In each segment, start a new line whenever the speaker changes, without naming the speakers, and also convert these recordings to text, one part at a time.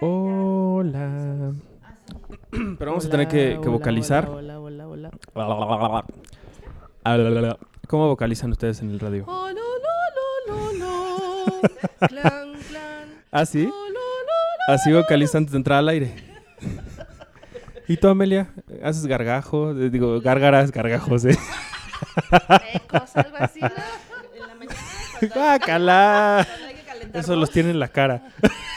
Hola. Pero vamos a tener que, que vocalizar.
Hola, hola, hola, hola.
¿Cómo vocalizan ustedes en el radio?
Oh, clan.
¿Ah, sí?
Oh,
Así vocalizan antes de entrar al aire. ¿Y tú, Amelia? ¿Haces gargajo? Eh, Digo, gárgaras, gargajos, ¿eh?
Ecos, algo así,
Eso los tiene en la cara.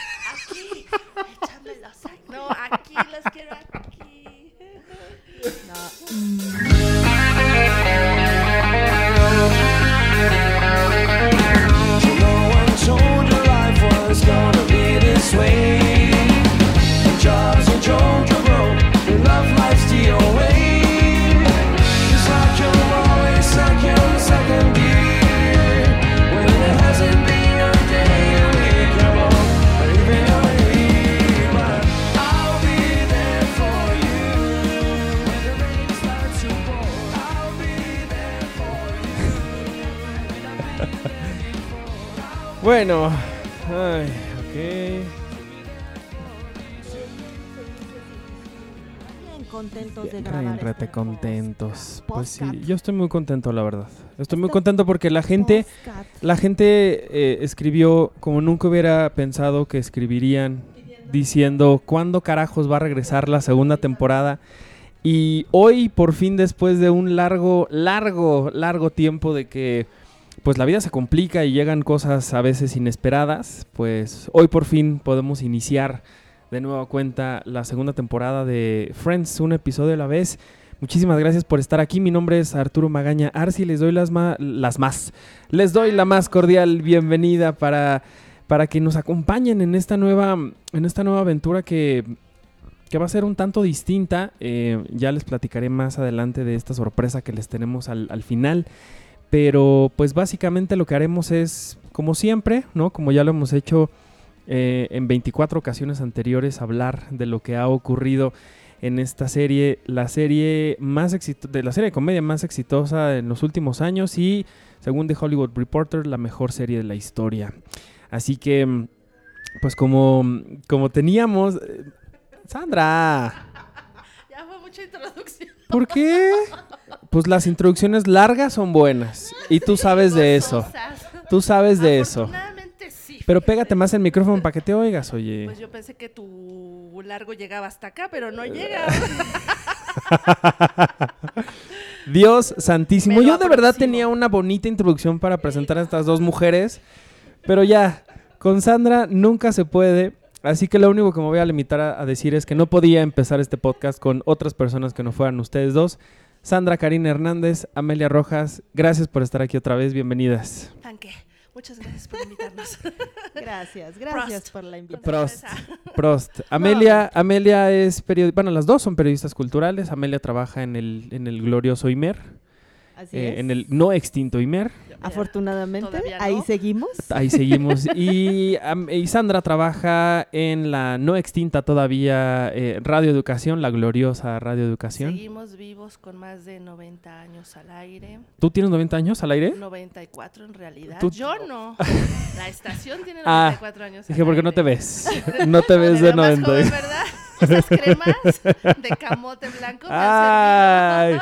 Bueno. Ay, ok.
Contentos de grabar.
Bien,
este
contentos. Pues sí, yo estoy muy contento, la verdad. Estoy muy contento porque la gente, la gente eh, escribió como nunca hubiera pensado que escribirían diciendo cuándo carajos va a regresar la segunda temporada. Y hoy, por fin, después de un largo, largo, largo tiempo de que pues la vida se complica y llegan cosas a veces inesperadas, pues hoy por fin podemos iniciar de nueva cuenta la segunda temporada de Friends, un episodio a la vez. Muchísimas gracias por estar aquí. Mi nombre es Arturo Magaña Arci. Les doy las, las más. Les doy la más cordial bienvenida para, para que nos acompañen en esta nueva, en esta nueva aventura que, que va a ser un tanto distinta. Eh, ya les platicaré más adelante de esta sorpresa que les tenemos al, al final. Pero pues básicamente lo que haremos es, como siempre, ¿no? Como ya lo hemos hecho eh, en 24 ocasiones anteriores, hablar de lo que ha ocurrido en esta serie, la serie más de la serie de comedia más exitosa en los últimos años y, según The Hollywood Reporter, la mejor serie de la historia. Así que, pues como, como teníamos... eh, Sandra,
mucha introducción.
¿por qué? Pues las introducciones largas son buenas y tú sabes de eso. Tú sabes de eso.
Sí.
Pero pégate más el micrófono para que te oigas, oye.
Pues yo pensé que tu largo llegaba hasta acá, pero no llega.
Dios santísimo. Yo de verdad tenía una bonita introducción para presentar a estas dos mujeres, pero ya, con Sandra nunca se puede. Así que lo único que me voy a limitar a, a decir es que no podía empezar este podcast con otras personas que no fueran ustedes dos. Sandra Karina Hernández, Amelia Rojas, gracias por estar aquí otra vez, bienvenidas.
Tanque. Muchas gracias por invitarnos.
Gracias, gracias
Prost.
por la invitación.
Prost. Prost. Amelia, Amelia es periodista, bueno, las dos son periodistas culturales. Amelia trabaja en el, en el glorioso IMER,
Así
eh,
es.
en el no extinto IMER.
Afortunadamente,
no.
ahí seguimos.
Ahí seguimos. Y, y Sandra trabaja en la no extinta todavía eh, Radio Educación, la gloriosa Radio Educación.
Seguimos vivos con más de 90 años al aire.
¿Tú tienes 90 años al aire?
94 en realidad.
Tú-
Yo no. La estación tiene
Ah,
94 años.
Dije,
al
¿por qué no te ves? No te ves de
veo más
90.
joven, ¿verdad? Esas cremas de camote blanco me han
¡Ay!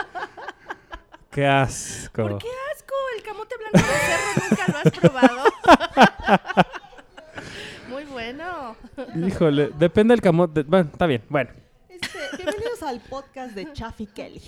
¡Qué asco!
¿Por qué asco? El camote blanco de cerro nunca lo has probado. Muy bueno.
Híjole, depende del camote. Bueno, está bien, bueno.
Este, bienvenidos al podcast de Chaffy Kelly.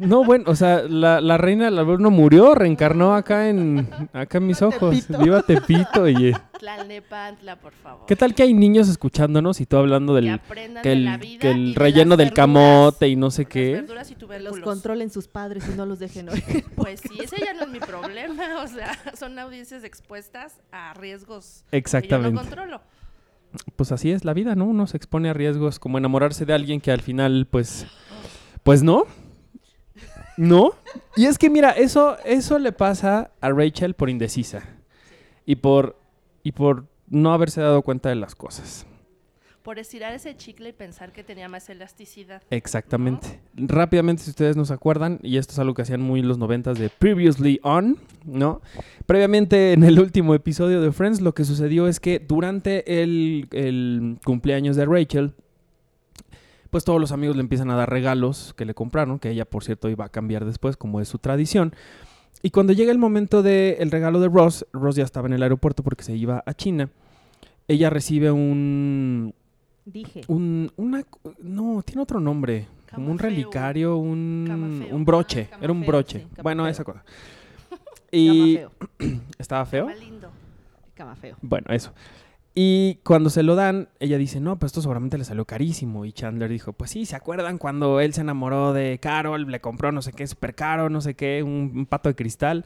No, bueno, o sea, la, la reina del albur no murió, reencarnó acá en, acá en mis ojos.
Tepito.
Viva Tepito, oye.
Tlalnepantla, por favor.
¿Qué tal que hay niños escuchándonos y tú hablando
Que
del
aprendan
que
de
el,
la vida
que
y
el
de
relleno
las
del
verduras,
camote y no sé
las
qué?
verduras y.
Los controlen sus padres y no los dejen oír.
Pues sí, ese ya no es mi problema. O sea, son audiencias expuestas a riesgos que yo
Exactamente.
no controlo.
Pues así es la vida, ¿no? Uno se expone a riesgos como enamorarse de alguien que al final, pues, pues no. ¿No? Y es que mira, eso, eso le pasa a Rachel por indecisa. Y por, y por no haberse dado cuenta de las cosas.
Por estirar ese chicle y pensar que tenía más elasticidad.
Exactamente. Rápidamente, si ustedes nos acuerdan, y esto es algo que hacían muy los noventas de Previously On, ¿no? Previamente en el último episodio de Friends, lo que sucedió es que durante el, el cumpleaños de Rachel, pues todos los amigos le empiezan a dar regalos que le compraron, que ella, por cierto, iba a cambiar después, como es su tradición. Y cuando llega el momento del regalo de Ross, Ross ya estaba en el aeropuerto porque se iba a China. Ella recibe un,
Dije.
un, una, no, tiene otro nombre. Como un
Camafeo.
relicario, un,
Camafeo.
un broche.
Ah,
Era un
camafeo,
broche.
sí,
bueno,
camafeo.
esa cosa. Y
Camafeo.
estaba feo.
Más lindo.
Camafeo.
Bueno, eso. Y cuando se lo dan, ella dice, no, pues esto seguramente le salió carísimo. Y Chandler dijo, pues sí, ¿se acuerdan cuando él se enamoró de Carol? Le compró no sé qué, súper caro, no sé qué, un, un pato de cristal.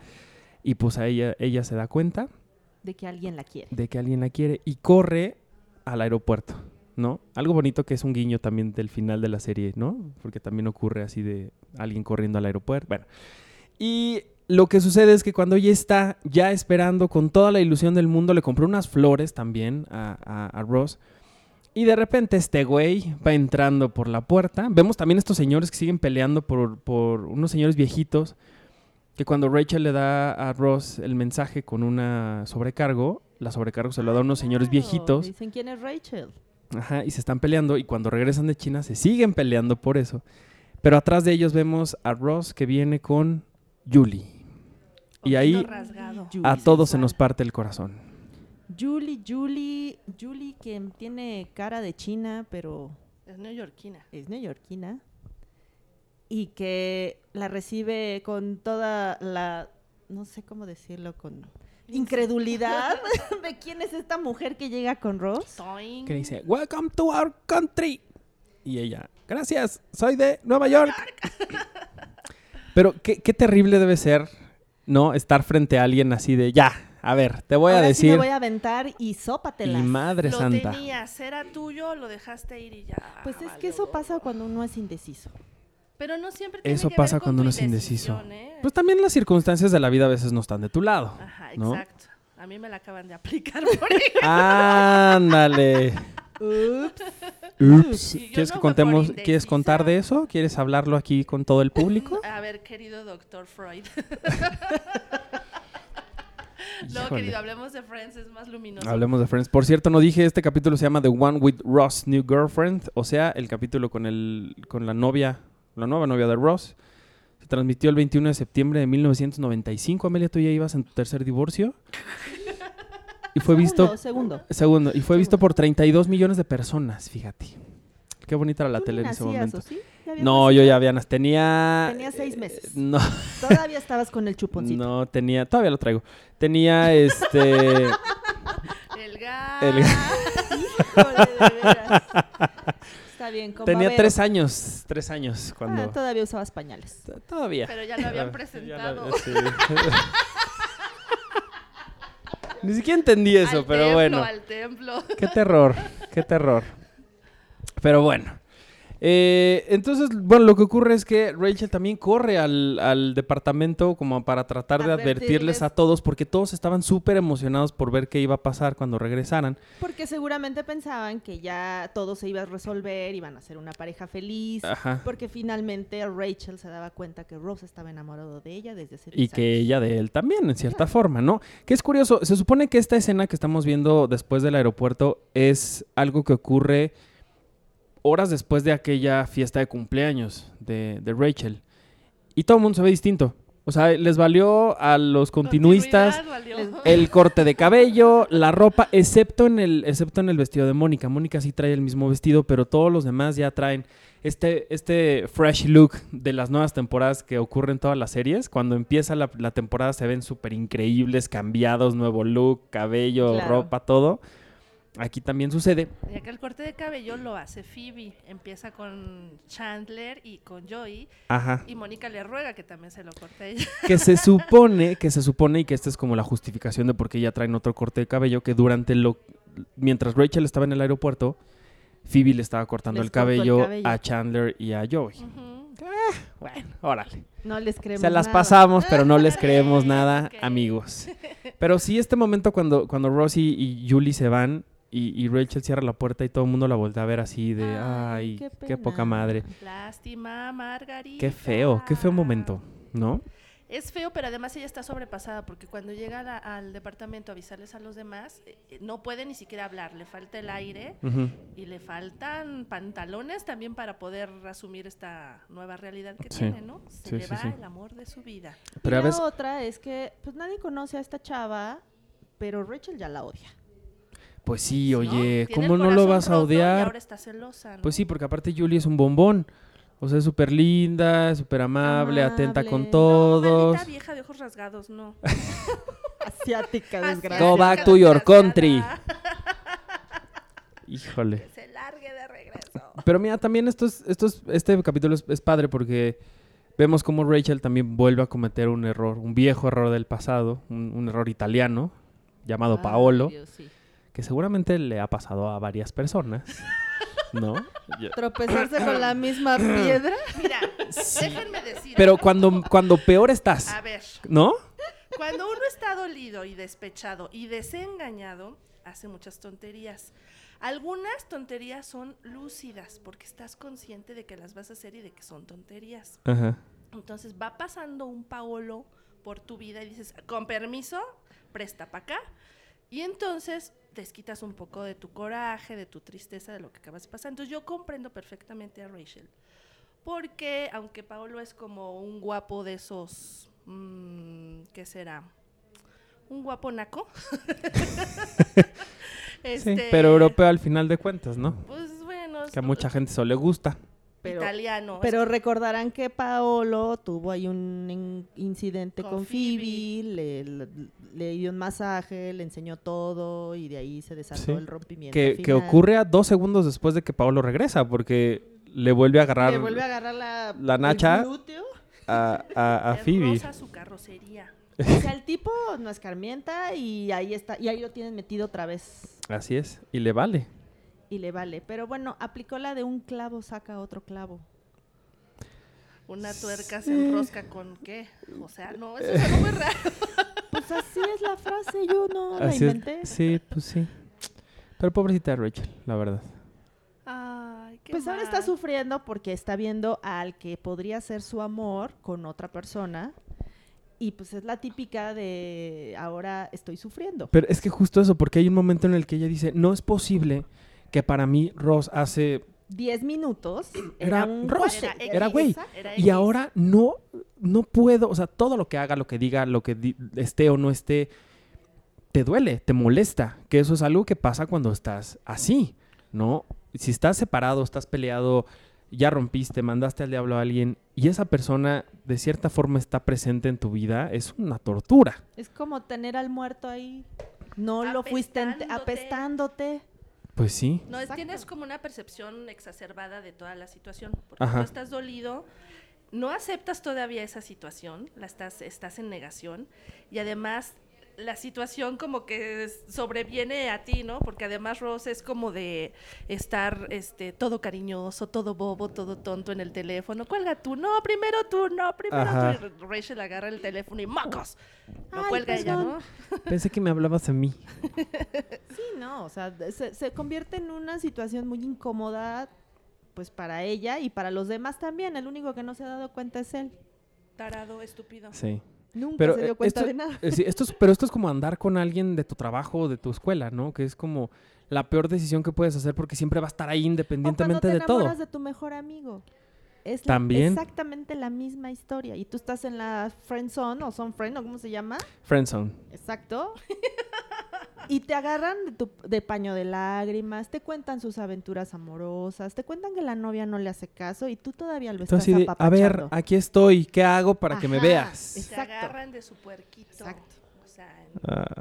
Y pues a ella, ella se da cuenta
De que alguien la quiere.
de que alguien la quiere y corre al aeropuerto, ¿no? Algo bonito que es un guiño también del final de la serie, ¿no? Porque también ocurre así de alguien corriendo al aeropuerto. Bueno, y lo que sucede es que cuando ella está ya esperando con toda la ilusión del mundo, le compró unas flores también a, a- a Ross. Y de repente este güey va entrando por la puerta. Vemos también estos señores que siguen peleando por, por unos señores viejitos. Que cuando Rachel le da a Ross el mensaje con una sobrecargo, la sobrecargo se lo da a unos señores viejitos.
Dicen quién es Rachel.
Ajá, y se están peleando. Y cuando regresan de China se siguen peleando por eso. Pero atrás de ellos vemos a Ross que viene con Julie. Y ahí
rasgado.
A todos se nos parte el corazón.
Julie, Julie, Julie que tiene cara de china, pero
Es neoyorquina.
es neoyorquina. Y que la recibe con toda la, no sé cómo decirlo, con incredulidad de quién es esta mujer que llega con Ross.
Toing.
Que dice, Welcome to our country. Y ella, gracias, soy de Nueva York. Pero qué, qué terrible debe ser, ¿no? Estar frente a alguien así de, ya, a ver, te voy a
Ahora sí
decir.
me voy a aventar y
Y
sópatelas.
madre
Lo
santa.
tenías, era tuyo, lo dejaste ir y ya.
Pues es
valió
que eso pasa cuando uno es indeciso.
Pero no siempre tiene
Eso
que
pasa
ver con
cuando uno es indeciso.
¿eh?
Pues también las circunstancias de la vida a veces no están de tu lado.
Ajá,
¿no?
exacto. A mí me la acaban de aplicar por ejemplo.
Ándale.
Ups.
¿Quieres
no
que contemos, quieres contar de eso? ¿Quieres hablarlo aquí con todo el público?
A ver, querido doctor Freud. no,
Híjole.
querido, hablemos de Friends, es más luminoso.
Hablemos de Friends. Por cierto, no dije, este capítulo se llama The One with Ross New Girlfriend, o sea, el capítulo con el con la novia, la nueva novia de Ross. Se transmitió el 21 de septiembre de 1995. Amelia, tú ya ibas en tu tercer divorcio. Y fue visto
Segundo, segundo.
y fue visto por 32 millones de personas, fíjate. Qué bonita era la
¿Tú
tele en ese momento.
sí? ¿Ya habías
No,
nacido?
yo ya había tenía
Tenía seis
eh,
meses.
No,
Todavía estabas con el chuponcito.
no tenía, todavía lo traigo. Tenía este
El gas.
El-
Híjole, de veras. Está bien, con
tenía
babero.
tres años, tres años cuando
Ah, todavía usabas pañales.
T- Todavía.
Pero ya lo habían
Ya
presentado.
sí. Ni siquiera entendí eso,
Al
pero
templo,
bueno.
Al templo.
Qué terror, qué terror. Pero bueno. Eh, entonces, bueno, lo que ocurre es que Rachel también corre al, al departamento como para tratar de advertirles
Advertirles.
a todos, porque todos estaban súper emocionados por ver qué iba a pasar cuando regresaran.
Porque seguramente pensaban que ya todo se iba a resolver, iban a ser una pareja feliz.
Ajá.
Porque finalmente Rachel se daba cuenta que Rose estaba enamorado de ella desde hace
Y
10
que
años.
ella de él también, en cierta forma, ¿no? Que es curioso, se supone que esta escena que estamos viendo después del aeropuerto es algo que ocurre horas después de aquella fiesta de cumpleaños de, de Rachel. Y todo el mundo se ve distinto. O sea, les valió a los continuistas el corte de cabello, la ropa, excepto en el, excepto en el vestido de Mónica. Mónica sí trae el mismo vestido, pero todos los demás ya traen este, este fresh look de las nuevas temporadas que ocurren en todas las series. Cuando empieza la, la temporada se ven súper increíbles, cambiados, nuevo look, cabello,
Claro.
ropa, todo. Aquí también sucede.
Ya que el corte de cabello lo hace Phoebe. Empieza con Chandler y con Joey.
Ajá.
Y Mónica le ruega que también se lo corte a ella.
Que se supone, que se supone y que esta es como la justificación de por qué ya traen otro corte de cabello, que durante lo... Mientras Rachel estaba en el aeropuerto, Phoebe le estaba cortando el cabello, a Chandler y a Joey.
Ujú.
Bueno, órale.
No les creemos
Se las
nada.
pasamos, pero no les creemos nada, amigos. Pero sí, este momento cuando, cuando Rosie y Julie se van y, y Rachel cierra la puerta y todo el mundo la voltea a ver así de, ay,
Ay,
qué,
qué
poca madre.
Lástima, Margarita.
Qué feo, qué feo momento, ¿no?
Es feo, pero además ella está sobrepasada porque cuando llega la- al departamento a avisarles a los demás, eh, eh, no puede ni siquiera hablar, le falta el aire y le faltan pantalones también para poder asumir esta nueva realidad que
Sí.
tiene, ¿no? Se
Sí,
le
sí,
va
sí.
el amor de su vida.
Pero
y la otra es que pues nadie conoce a esta chava, pero Rachel ya la odia.
Pues sí,
¿no?
oye, ¿cómo no lo vas a odiar?
ahora está celosa, ¿no?
Pues sí, porque aparte Julie es un bombón. O sea, es súper linda, súper amable, atenta con.
No,
todos.
maldita vieja de ojos rasgados, no.
Asiática, desgraciada.
Go back to your country. Híjole.
Que se largue de regreso.
Pero mira, también esto es- esto es- este capítulo es, es padre porque vemos cómo Rachel también vuelve a cometer un error, un viejo error del pasado, un, un error italiano llamado
Ay,
Paolo,
Dios, sí.
Que seguramente le ha pasado a varias personas, ¿no?
Tropezarse con la misma piedra.
Mira, déjenme decir.
Pero cuando, cuando peor estás,
A ver,
¿no?
cuando uno está dolido y despechado y desengañado, hace muchas tonterías. Algunas tonterías son lúcidas porque estás consciente de que las vas a hacer y de que son tonterías.
Ajá.
Entonces va pasando un Paolo por tu vida y dices, con permiso, presta para acá. Y entonces desquitas un poco de tu coraje, de tu tristeza, de lo que acabas de pasar. Entonces yo comprendo perfectamente a Rachel. Porque aunque Paolo es como un guapo de esos, mm, ¿qué será? Un guapo naco.
Sí,
Este,
pero europeo al final de cuentas, ¿no?
Pues bueno,
Que a mucha gente eso le gusta.
Pero,
italiano.
pero recordarán que Paolo tuvo ahí un in- incidente
Con
con,
Phoebe.
Phoebe, le, le- le dio un masaje, le enseñó todo y de ahí se desató
Sí.
el rompimiento.
Que, ocurre a dos segundos después de que Paolo regresa, porque le vuelve a agarrar
Le vuelve a agarrar la,
la
el
nacha.
glúteo.
a, a, a Phoebe.
rosa su carrocería.
O sea, el tipo no escarmienta y ahí está, y ahí lo tienen metido otra vez.
Así es, y le vale.
Y le vale. Pero bueno, aplicó la de un clavo saca otro clavo.
Una tuerca se enrosca con qué? O sea, no, eso es muy raro.
Pues así es la frase, yo no la
Así es.
inventé.
Sí, pues sí. Pero pobrecita de Rachel, la verdad.
Ay, qué
Pues ahora está sufriendo porque está viendo al que podría ser su amor con otra persona. Y pues es la típica de ahora estoy sufriendo.
Pero es que justo eso, porque hay un momento en el que ella dice, no es posible que para mí Ross hace...
Diez minutos
Era
era un
Ross,
cuate.
era güey.
Era
Y ahora no, no puedo, o sea, todo lo que haga, lo que diga, lo que di- esté o no esté, te duele, te molesta. Que eso es algo que pasa cuando estás así, ¿no? Si estás separado, estás peleado, ya rompiste, mandaste al diablo a alguien y esa persona de cierta forma está presente en tu vida, es una tortura.
Es como tener al muerto ahí. No lo fuiste
Apestándote.
Pues sí.
No, es, tienes como una percepción exacerbada de toda la situación. Porque
Ajá.
tú estás dolido, no aceptas todavía esa situación, la estás, estás en negación. Y además, la situación como que sobreviene a ti, ¿no? Porque además Rose es como de estar este, todo cariñoso, todo bobo, todo tonto en el teléfono. Cuelga tú, no, primero tú, no, primero
Ajá.
tú. Y Rachel agarra el teléfono y ¡mocos! Lo
Ay,
cuelga ella. ¿no?
Pensé que me hablabas a mí.
Sí, no, o sea, se, se convierte en una situación muy incómoda, pues para ella y para los demás también. El único que no se ha dado cuenta es él.
Tarado, estúpido.
Sí.
Nunca
Pero
se dio cuenta
esto,
de nada.
eh, sí, esto es, pero esto es como andar con alguien de tu trabajo o de tu escuela, ¿no? Que es como la peor decisión que puedes hacer porque siempre va a estar ahí
O
independientemente
te
de todo.
de tu mejor amigo. Es la-
También.
exactamente la misma historia. Y tú estás en la friend zone o son friend o cómo se llama.
Friendzone.
Exacto. y te agarran de, tu, de paño de lágrimas, te cuentan sus aventuras amorosas, te cuentan que la novia no le hace caso y tú todavía lo
Tú
estás
de, a ver,
apapachando.
aquí estoy, ¿qué hago para que me
Ajá,
veas?
Se
Exacto.
agarran de su puerquito.
Exacto.
O sea,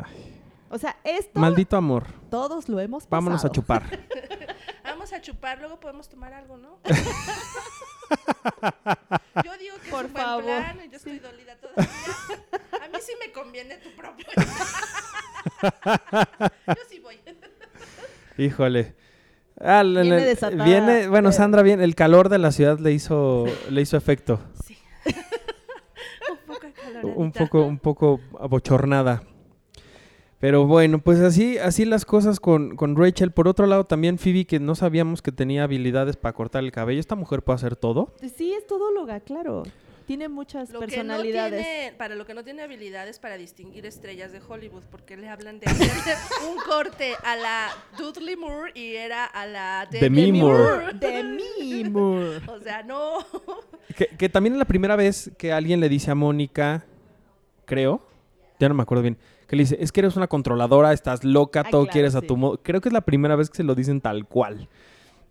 Ay,
O sea, esto
maldito amor.
todos lo hemos pasado.
Vámonos a chupar.
Vamos a chupar, luego podemos tomar algo, ¿no? yo digo que
Por
es un buen
favor.
plan, yo estoy dolida todavía. Sí me conviene tu propio. yo sí voy.
Híjole. Ah,
Viene desatada.
viene- bueno,
Eh.
Sandra, bien, el calor de la ciudad le hizo, le hizo efecto.
Sí. un poco acaloradita.
un poco, un poco abochornada. Pero bueno, pues así, así las cosas con, con Rachel. Por otro lado, también Phoebe, que no sabíamos que tenía habilidades para cortar el cabello. Esta mujer puede hacer todo.
Sí, es todóloga, claro. Tiene muchas
Lo que no
personalidades.
tiene, para lo que no tiene habilidades para distinguir estrellas de Hollywood, porque le hablan de hacer un corte a la Dudley Moore y era a la
Demi
Demi
Moore.
De mí, Moore.
O sea, no.
Que, que también es la primera vez que alguien le dice a Mónica, creo, ya no me acuerdo bien, que le dice, es que eres una controladora, estás loca,
Ah,
todo
claro,
quieres a
sí.
tu modo. Creo que es la primera vez que se lo dicen tal cual,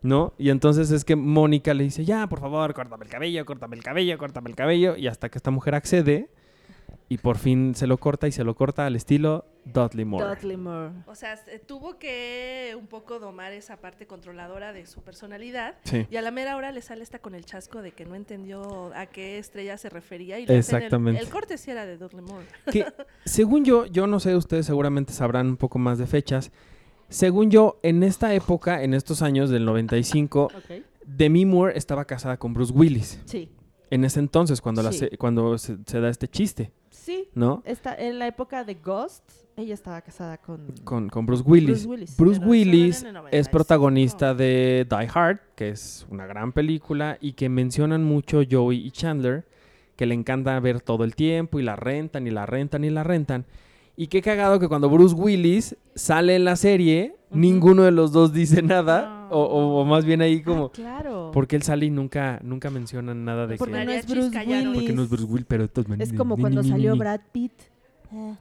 ¿no? Y entonces es que Mónica le dice, ya, por favor, córtame el cabello, córtame el cabello, córtame el cabello, y hasta que esta mujer accede y por fin se lo corta y se lo corta al estilo Dudley Moore.
Dudley Moore.
O sea, se- tuvo que un poco domar esa parte controladora de su personalidad.
Sí.
Y a la mera hora le sale esta con el chasco de que no entendió a qué estrella se refería. Y hacen el-
Exactamente.
El, corte sí era de Dudley Moore.
Que según yo, yo no sé, ustedes seguramente sabrán un poco más de fechas. Según yo, en esta época, en estos años del 95,
Ok.
Demi Moore estaba casada con Bruce Willis.
Sí.
En ese entonces, cuando, la
Sí.
se, cuando se, se da este chiste,
Sí.
¿no?
Está en la época de Ghost, ella estaba casada con,
Con, con Bruce Willis.
Bruce Willis.
Bruce Willis es
95.
protagonista de Die Hard, que es una gran película y que mencionan mucho Joey y Chandler, que le encanta ver todo el tiempo y la rentan y la rentan y la rentan. Y qué cagado que cuando Bruce Willis sale en la serie, ninguno de los dos dice nada,
No.
o, o- o más bien ahí
Ah,
como...
claro.
Porque él sale y nunca, nunca mencionan nada de
Porque
que...
no es Bruce. Willis.
Porque no es Bruce Willis, pero de todas
Es como
ni,
cuando salió
ni.
Brad Pitt. Eh,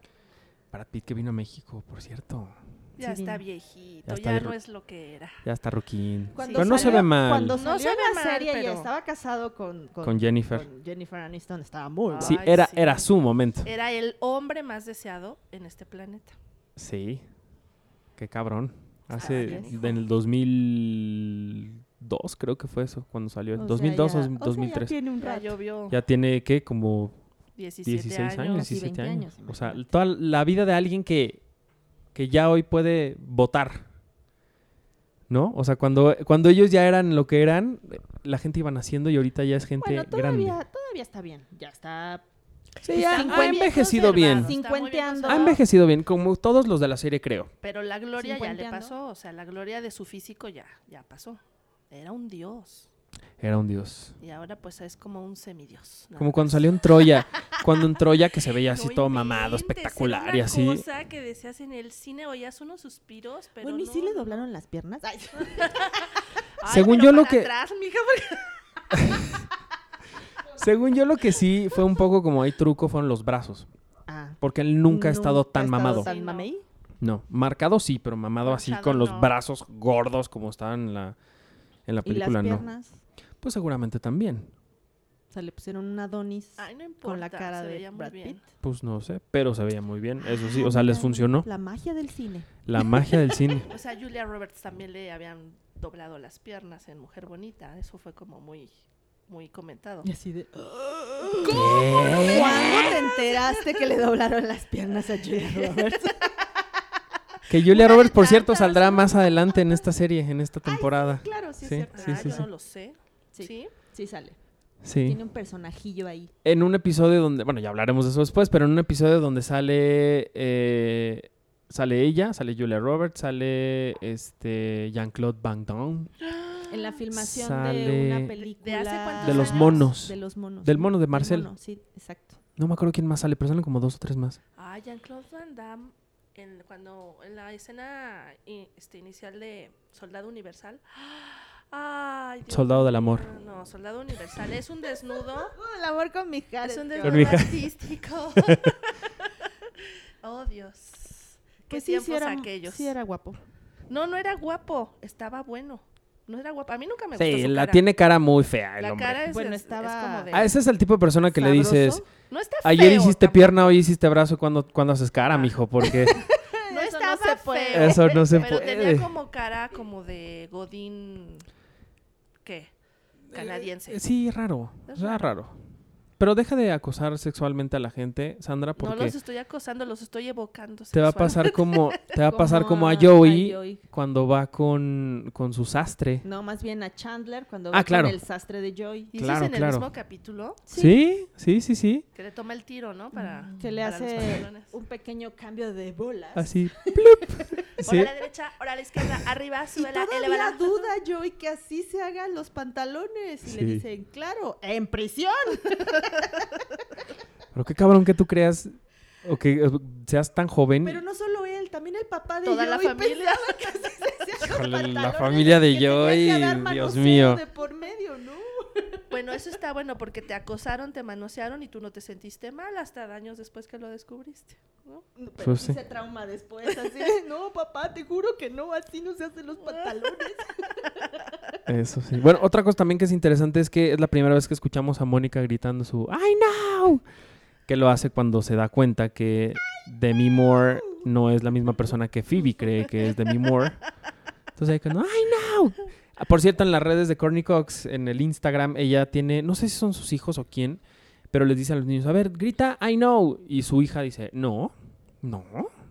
Brad Pitt que vino a México, por cierto.
Ya
Sí,
está
Ya
viejito, ya,
está
no es lo que era.
Ya está Roquín.
Cuando
Pero no se ve mal.
Cuando
No
salió
se ve
la
mal,
serie
pero-
ya estaba casado con,
Con Jennifer.
con Jennifer Aniston, estaba muy.
Sí,
Ay,
era,
sí.
era su momento.
Era el hombre más deseado en este planeta.
Sí. Qué cabrón. Hace en el 2002 creo que fue eso cuando salió.
O sea,
2002
ya-
o
o sea, ya
2003.
tiene un
Ya
rato.
llovió
Ya tiene ¿qué? como
17
16 años,
años.
y
17
20
años.
años,
O sea, toda la vida de alguien que, que ya hoy puede votar. ¿No? O sea, cuando, cuando ellos ya eran lo que eran, la gente iba naciendo y ahorita ya es gente
Bueno,
grande.
todavía, todavía está bien. Ya está
Sí, ha,
Está
ha envejecido bien.
Cincuenteando.
Ha envejecido bien, como todos los de la serie, creo.
Pero la gloria ya le pasó, o sea, la gloria de su físico ya, ya pasó. Era un dios.
Era un dios.
Y ahora pues es como un semidios.
Como cuando salió en Troya. cuando en Troya que se veía así
No
todo mamado, espectacular
una
y así.
cosa que decías en el cine, oías unos suspiros, pero
Bueno, ¿y
no,
sí le doblaron las piernas? Ay,
Ay,
Según
pero
yo, lo que-
atrás, mija, porque-
Según yo lo que sí fue un poco como hay truco fueron los brazos.
Ah,
Porque él nunca ha estado tan
estado
mamado.
tan mamey.
No, marcado sí, pero mamado así con los
no.
brazos gordos como estaban en la, en la
Y las
película, no.
piernas.
Pues seguramente también.
O sea, le pusieron un Adonis
Ay, no importa,
con la cara
se
de
veía muy
Brad
bien.
Pitt.
Pues no sé, pero se veía muy bien. Eso sí, o
Ah,
sea, les funcionó.
La magia del cine.
La magia del cine.
O sea, Julia Roberts también le habían doblado las piernas en Mujer Bonita. Eso fue como muy, muy comentado.
Y así de...
¿Qué?
¿Cuándo te enteraste que le doblaron las piernas a Julia Roberts?
Que Julia
Una de
Roberts, por cierto, saldrá más adelante en esta serie, en esta temporada.
claro, sí,
Sí,
es cierto.
sí,
ah,
sí,
yo
sí.
no lo sé.
Sí.
¿Sí?
Sí sale.
Sí.
Tiene un personajillo ahí.
En un episodio donde, bueno, ya hablaremos de eso después, pero en un episodio donde sale eh, sale ella, sale Julia Roberts, sale este Jean-Claude Van Damme,
En la filmación
Sale-
de una
¿De
película...
hace cuántos
De los
años?
monos.
De los monos.
Del mono de Marcel.
mono, sí, exacto.
No me acuerdo quién más sale, pero salen como dos o tres más.
Ah, Jean-Claude Van Damme, en, cuando, en la escena i- este, inicial de Soldado Universal. Ay, Dios
Soldado del amor.
No, Soldado Universal. Es un desnudo.
el amor con mi
es un desnudo
mi
artístico. oh, Dios. Qué
Pues sí,
tiempos
sí era,
aquellos.
sí era guapo.
No, no era guapo. Estaba bueno. No era guapo. A mí nunca me gustó
Sí,
su
la
cara.
tiene cara muy fea el
La
hombre.
cara es,
Bueno,
es- es
estaba-
como de...
Ah, ese es el tipo de persona que le dices,
Sabroso.
No está
ayer hiciste
tampoco.
pierna, hoy hiciste brazo, cuando cuando haces cara, mijo? Porque
No
Eso
estaba
no se puede.
feo.
eso no se
pero
puede.
tenía como cara como de Godín... ¿Qué? Canadiense.
Sí, raro.
Es
Era
raro.
Pero deja de acosar sexualmente a la gente, Sandra,
No
porque
los estoy acosando, los estoy evocando.
te va a pasar como te va a pasar como a
a
Joey
Joey.
cuando va con, con su sastre.
No, más bien a Chandler cuando
Ah,
va
claro.
con el sastre de Joy.
¿Y eso
Claro,
es en
claro.
el mismo capítulo?
Sí, sí, sí, sí.
Que le toma el tiro, ¿no? Para.
Que le hace un pequeño cambio de bolas.
Así. plup. Sí.
Ahora a la derecha, ahora a la izquierda, arriba,
Y
súbela,
todavía
eleva
duda Joy que así se hagan los pantalones. Y
Sí.
le dicen, claro, en prisión.
Pero qué cabrón que tú creas o que eh, seas tan joven.
Pero no solo él, también el papá de
Toda la
Joey
familia.
que así se
Híjole, la familia de
haber
Dios mío.
de por medio, ¿no?
Bueno, eso está bueno porque te acosaron, te manosearon y tú no te sentiste mal hasta años después que lo descubriste. ¿no?
Pero
Pues
sí se trauma después, así no, papá, te juro que no, así no se hacen los pantalones.
Eso sí. Bueno, otra cosa también que es interesante es que es la primera vez que escuchamos a Mónica gritando su I know. Que lo hace cuando se da cuenta que Demi Moore no es la misma persona que Phoebe cree que es Demi Moore. Entonces ahí cuando I know. Ah, Por cierto, en las redes de Courtney Cox, en el Instagram, ella tiene, no sé si son sus hijos o quién, pero les dice a los niños, a ver, grita I know. Y su hija dice, no, no,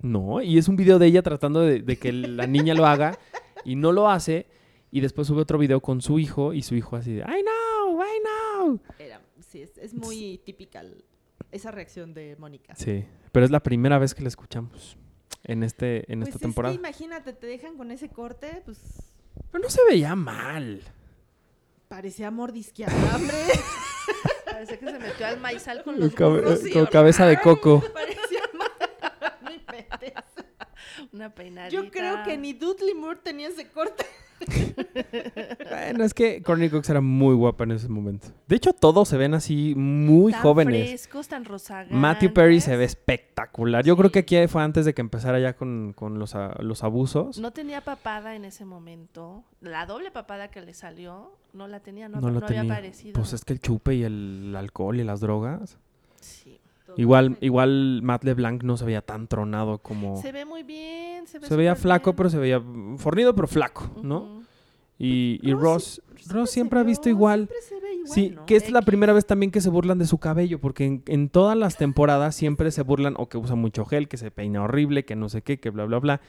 no. Y es un video de ella tratando de, de que la niña lo haga y no lo hace. Y después sube otro video con su hijo y su hijo así de, I know, I know.
Era, sí, es, es muy típica esa reacción de Mónica.
Sí, pero es la primera vez que la escuchamos en, este, en
Pues
esta
es
temporada.
que imagínate, te dejan con ese corte, pues
Pero no se veía mal.
parecía mordisqueable.
Parece que se metió al maizal con los
Cabe-
burros y
con cabeza de coco.
parecía No inventes.
una peinadita.
Yo creo que ni Dudley Moore tenía ese corte.
Bueno, es que Courtney Cox era muy guapa en ese momento. De hecho, todos se ven así muy
tan
jóvenes.
frescos, tan rozagantes.
Matthew Perry se ve espectacular. Yo creo que aquí fue antes de que empezara ya con, con los, a- los abusos.
No tenía papada en ese momento. La doble papada que le salió, no la tenía, no,
No
no
lo
había
tenía.
aparecido.
Pues es que el chupe y el alcohol y las drogas.
Sí.
Igual, igual Matt LeBlanc no se veía tan tronado como...
Se ve muy bien, se ve
Se veía flaco,
bien.
pero se veía fornido, pero flaco, ¿no?
Ujú.
Y, y Ross, Ross siempre ha visto
vio-
igual.
Siempre se ve igual,
Sí,
¿no?
que es la primera vez también que se burlan de su cabello, porque en, en todas las temporadas siempre se burlan o que usa mucho gel, que se peina horrible, que no sé qué, que bla, bla, bla.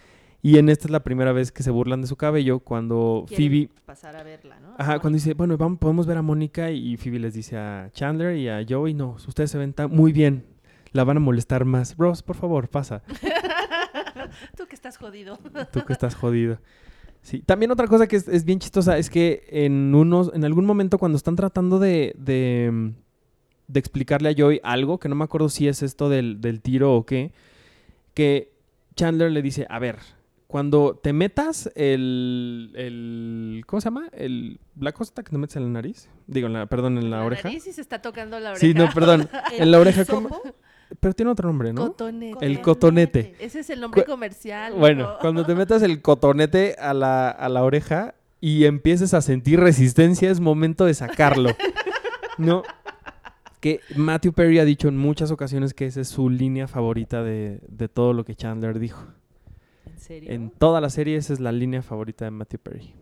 Y en esta es la primera vez que se burlan de su cabello cuando
Quieren
Phoebe...
pasar a verla, ¿no?
Ajá, cuando dice, bueno, vamos, podemos ver a Mónica y Phoebe les dice a Chandler y a Joey, no, ustedes se ven tan muy bien, la van a molestar más. Ross, por favor, pasa.
Tú que estás jodido.
Tú que estás jodido. Sí. También otra cosa que es, es bien chistosa es que en unos, en algún momento cuando están tratando de, de, de explicarle a Joey algo, que no me acuerdo si es esto del, del tiro o qué, que Chandler le dice, a ver, cuando te metas el, el ¿cómo se llama? El, la cosa que te metes en la nariz, digo, en la, perdón, en la, oreja.
nariz y se está tocando la oreja.
Sí, no, perdón, en la oreja, ¿cómo? pero tiene otro nombre, ¿no?
Cotonete.
El cotonete.
Ese es el nombre
Cu-
comercial.
Bueno, cuando te metas el cotonete a la, a la oreja y empieces a sentir resistencia, es momento de sacarlo. no. Que Matthew Perry ha dicho en muchas ocasiones que esa es su línea favorita de, de todo lo que Chandler dijo.
¿En serio?
En toda la serie esa es la línea favorita de Matthew Perry.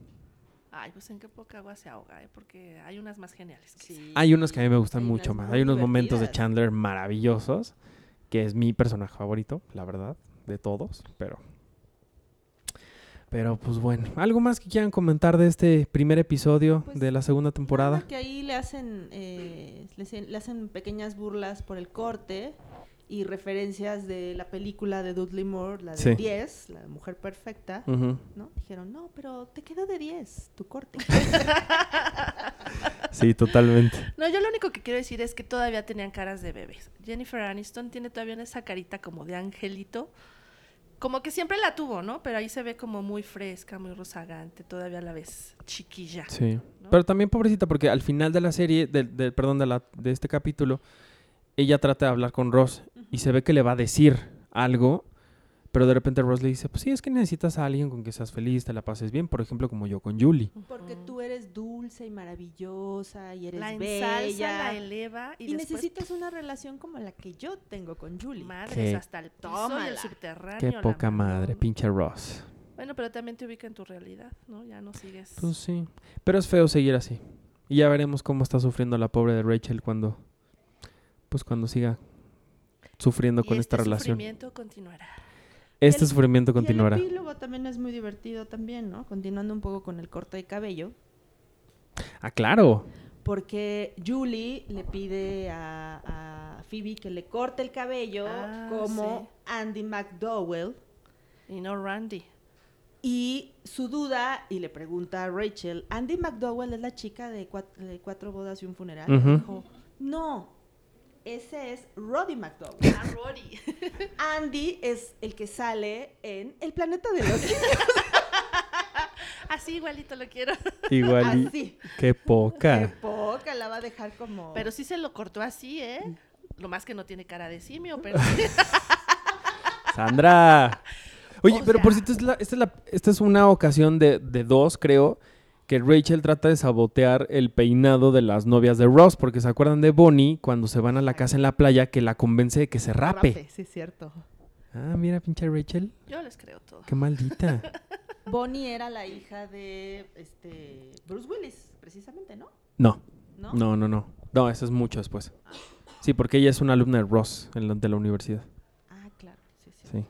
Ay, pues en qué poca agua se ahoga, ¿eh? Porque hay unas más geniales. que esa.
Sí.
Hay unos que a mí me gustan
Hay
mucho
unas
más. Hay unos momentos de. Chandler maravillosos, que es mi personaje favorito, la verdad, de todos, pero... Pero pues bueno, ¿algo más que quieran comentar de este primer episodio
Pues,
de la segunda temporada?
Que ahí le hacen, eh, le, hacen- le hacen pequeñas burlas por el corte y referencias de la película de Dudley Moore, la de
Sí.
10, la de Mujer Perfecta. ¿no? Dijeron, no, pero te quedó de 10 tu corte.
Sí, totalmente.
No, yo lo único que quiero decir es que todavía tenían caras de bebés. Jennifer Aniston tiene todavía esa carita como de angelito. Como que siempre la tuvo, ¿no? Pero ahí se ve como muy fresca, muy rozagante. Todavía la ves chiquilla.
Sí.
¿no?
Pero también pobrecita, porque al final de la serie, del- del- perdón, de, la, de este capítulo, ella trata de hablar con Ross y se ve que le va a decir algo, pero de repente Ross le dice, pues sí, es que necesitas a alguien con que seas feliz, te la pases bien, por ejemplo, como yo con Julie.
Porque tú eres dulce y maravillosa y eres
la ensalza,
bella.
la eleva y,
y
después,
necesitas una relación como la que yo tengo con Julie.
Madres,
Qué-
hasta el piso el subterráneo.
Qué poca madre,
¿no?
pinche Ross.
Bueno, pero también te ubica en tu realidad, ¿no? Ya no sigues.
Pues sí. Pero es feo seguir así. Y ya veremos cómo está sufriendo la pobre de Rachel cuando pues cuando siga sufriendo
Y
con
este
esta relación.
sufrimiento continuará.
Este
el-
sufrimiento
Y
continuará.
el epílogo también es muy divertido también, ¿no? Continuando un poco con el corte de cabello.
Ah, claro.
Porque Julie le pide a, a Phoebe que le corte el cabello
Ah,
como Andy McDowell.
Y no Randy.
Y su duda, y le pregunta a Rachel, ¿Andy McDowell es la chica de cuatro, de cuatro bodas y un funeral?
Ujú.
Dijo, no, ese es Roddy McDowell.
Ah, Rory.
Andy es el que sale en El Planeta de los Simios.
Así igualito lo quiero.
Igual.
Así.
Qué
Qué
poca.
poca, la va a dejar como...
Pero sí se lo cortó así, ¿eh? Lo más que no tiene cara de simio, pero
Sandra. Oye,
O
pero por cierto, es la- esta, es la- esta es una ocasión de, de dos, creo, que Rachel trata de sabotear el peinado de las novias de Ross, porque se acuerdan de Bonnie cuando se van a la casa en la playa que la convence de que se rape.
Sí, es cierto.
Ah, mira, pinche Rachel.
yo les creo todo.
Qué maldita.
Bonnie era la hija de este Bruce Willis, precisamente, ¿no?
No,
¿No?
no, no, no. No, eso es mucho después. Sí, porque ella es una alumna de Ross en la- de la universidad.
Ah, claro, sí, sí.
Sí.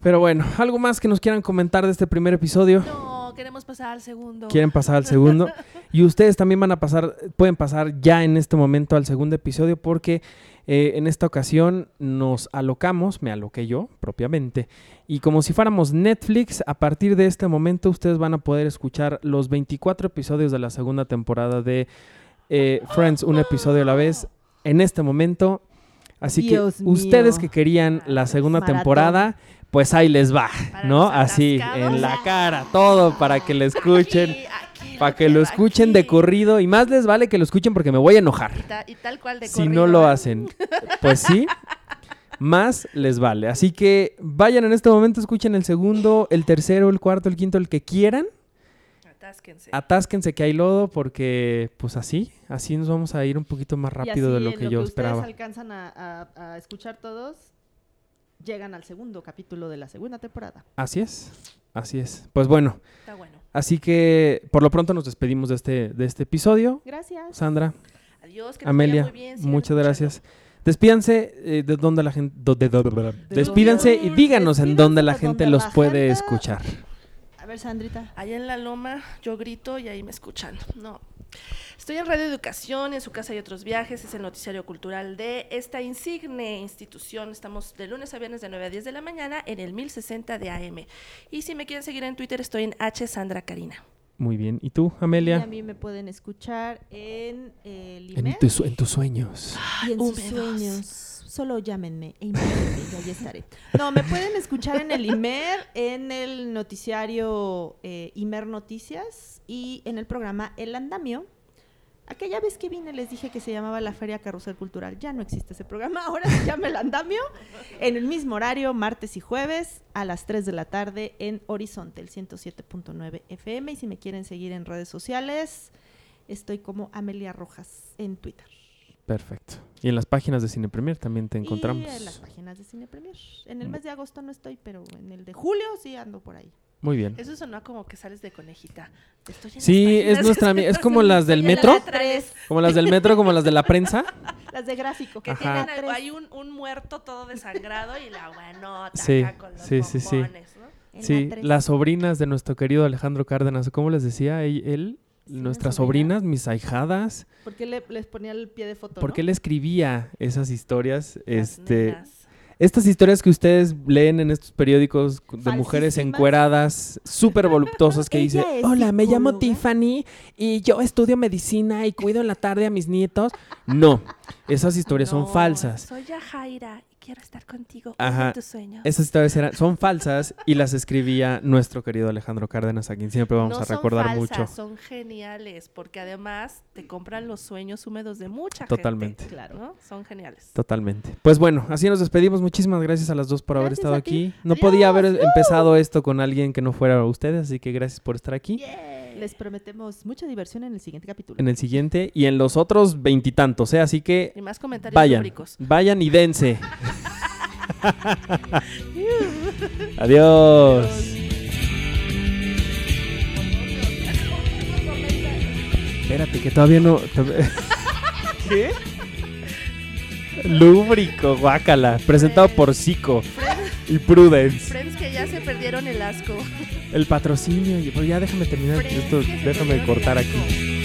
Pero bueno, ¿algo más que nos quieran comentar de este primer episodio?
No, queremos pasar al segundo.
quieren pasar al segundo. Y ustedes también van a pasar, pueden pasar ya en este momento al segundo episodio porque eh, en esta ocasión nos alocamos, me aloqué yo propiamente. Y como si fuéramos Netflix, a partir de este momento ustedes van a poder escuchar los 24 episodios de la segunda temporada de eh, Friends, un episodio a la vez, en este momento. Así
Dios
que ustedes que querían la segunda
Maratón.
temporada, pues ahí les va,
Para
¿no? Así, en la cara, todo para que le escuchen.
Aquí, aquí
Para que lo escuchen de corrido y más les vale que lo escuchen porque me voy a enojar.
Y, ta- y tal cual de
Si
corrido,
no lo
¿eh?
hacen, pues sí, más les vale. Así que vayan en este momento, escuchen el segundo, el tercero, el cuarto, el quinto, el que quieran.
Atásquense.
Atásquense que hay lodo porque pues así, así nos vamos a ir un poquito más rápido de lo que yo
ustedes
esperaba.
alcanzan a, a- a escuchar todos, llegan al segundo capítulo de la segunda temporada.
Así es, así es. Pues bueno,
Está bueno.
así que por lo pronto nos despedimos de este, de este episodio.
Gracias.
Sandra,
Adiós, que
Amelia,
muy bien,
muchas gracias. Despídanse eh, de donde la gente. do- de- do-
De
despídanse y díganos en dónde la gente los puede escuchar.
A ver, Sandrita.
Allá en la loma yo grito y ahí me escuchan. No. Estoy en Radio Educación, en su casa hay otros viajes, es el noticiario cultural de esta insigne institución. Estamos de lunes a viernes de 9 a 10 de la mañana en el 1060 de AM. Y si me quieren seguir en Twitter estoy en H Sandra Karina.
Muy bien. ¿Y tú,
Y a
Amelia?
mí me pueden escuchar en el
En, en tus sueños.
y en sus sueños. Solo llámenme e y allí estaré. No, me pueden escuchar en el IMER, en el noticiario eh, IMER Noticias y en el programa El Andamio. Aquella vez que vine les dije que se llamaba la Feria Carrusel Cultural. Ya no existe ese programa, ahora se llama El Andamio. En el mismo horario, martes y jueves, a las 3 de la tarde en Horizonte, el 107.9 FM. Y si me quieren seguir en redes sociales, estoy como Amelia Rojas en Twitter.
Perfecto. Y en las páginas de Cine Premier también te encontramos.
Y en las páginas de Cine Premier. En el mes de agosto no estoy, pero en el de julio sí ando por ahí.
Muy bien.
Eso sonó como que sales de conejita. Estoy en
Sí, es nuestra es como las del metro. Como las del metro, como las de la prensa.
Las de gráfico.
Que
Ajá.
tienen algo, hay un, un muerto todo desangrado y la buenota
Sí,
acá con los
sí, sí, sí.
¿no?
La
Sí, las sobrinas de nuestro querido Alejandro Cárdenas. ¿Cómo les decía él? él?
¿Sí, una
nuestras
sobrina?
sobrinas, mis ahijadas.
¿Por qué le, les ponía el pie de foto?
¿Por qué
no?
él escribía esas historias?
Las
este,
nenas.
Estas historias que ustedes leen en estos periódicos de mujeres encueradas, súper voluptuosas, que dice, hola, me llamo
psicóloga".
Tiffany y yo estudio medicina y cuido en la tarde a mis nietos. No, esas historias son falsas.
Soy Yajaira quiero estar contigo
Ajá.
en tus sueños.
Esas historias eran, son falsas y las escribía nuestro querido Alejandro Cárdenas, a quien siempre vamos
no
a recordar
son falsas,
mucho.
son geniales, porque además te compran los sueños húmedos de mucha
Totalmente.
gente.
Claro.
¿no? Son geniales.
Totalmente. Pues bueno, así nos despedimos. Muchísimas gracias a las dos por haber estado aquí. No podía haber empezado esto con alguien que no fuera ustedes, así que gracias por estar aquí.
Les prometemos mucha diversión en el siguiente capítulo.
En el siguiente y en los otros veintitantos, ¿eh? Así que
Y más comentarios
vayan,
públicos.
vayan y dense. Adiós. Espérate, que todavía no. ¿Qué? Lúbrico, guácala. Presentado por Zico y Prudence.
Friends que ya se perdieron el asco.
El patrocinio. y- Pues ya déjame terminar esto. Déjame cortar aquí.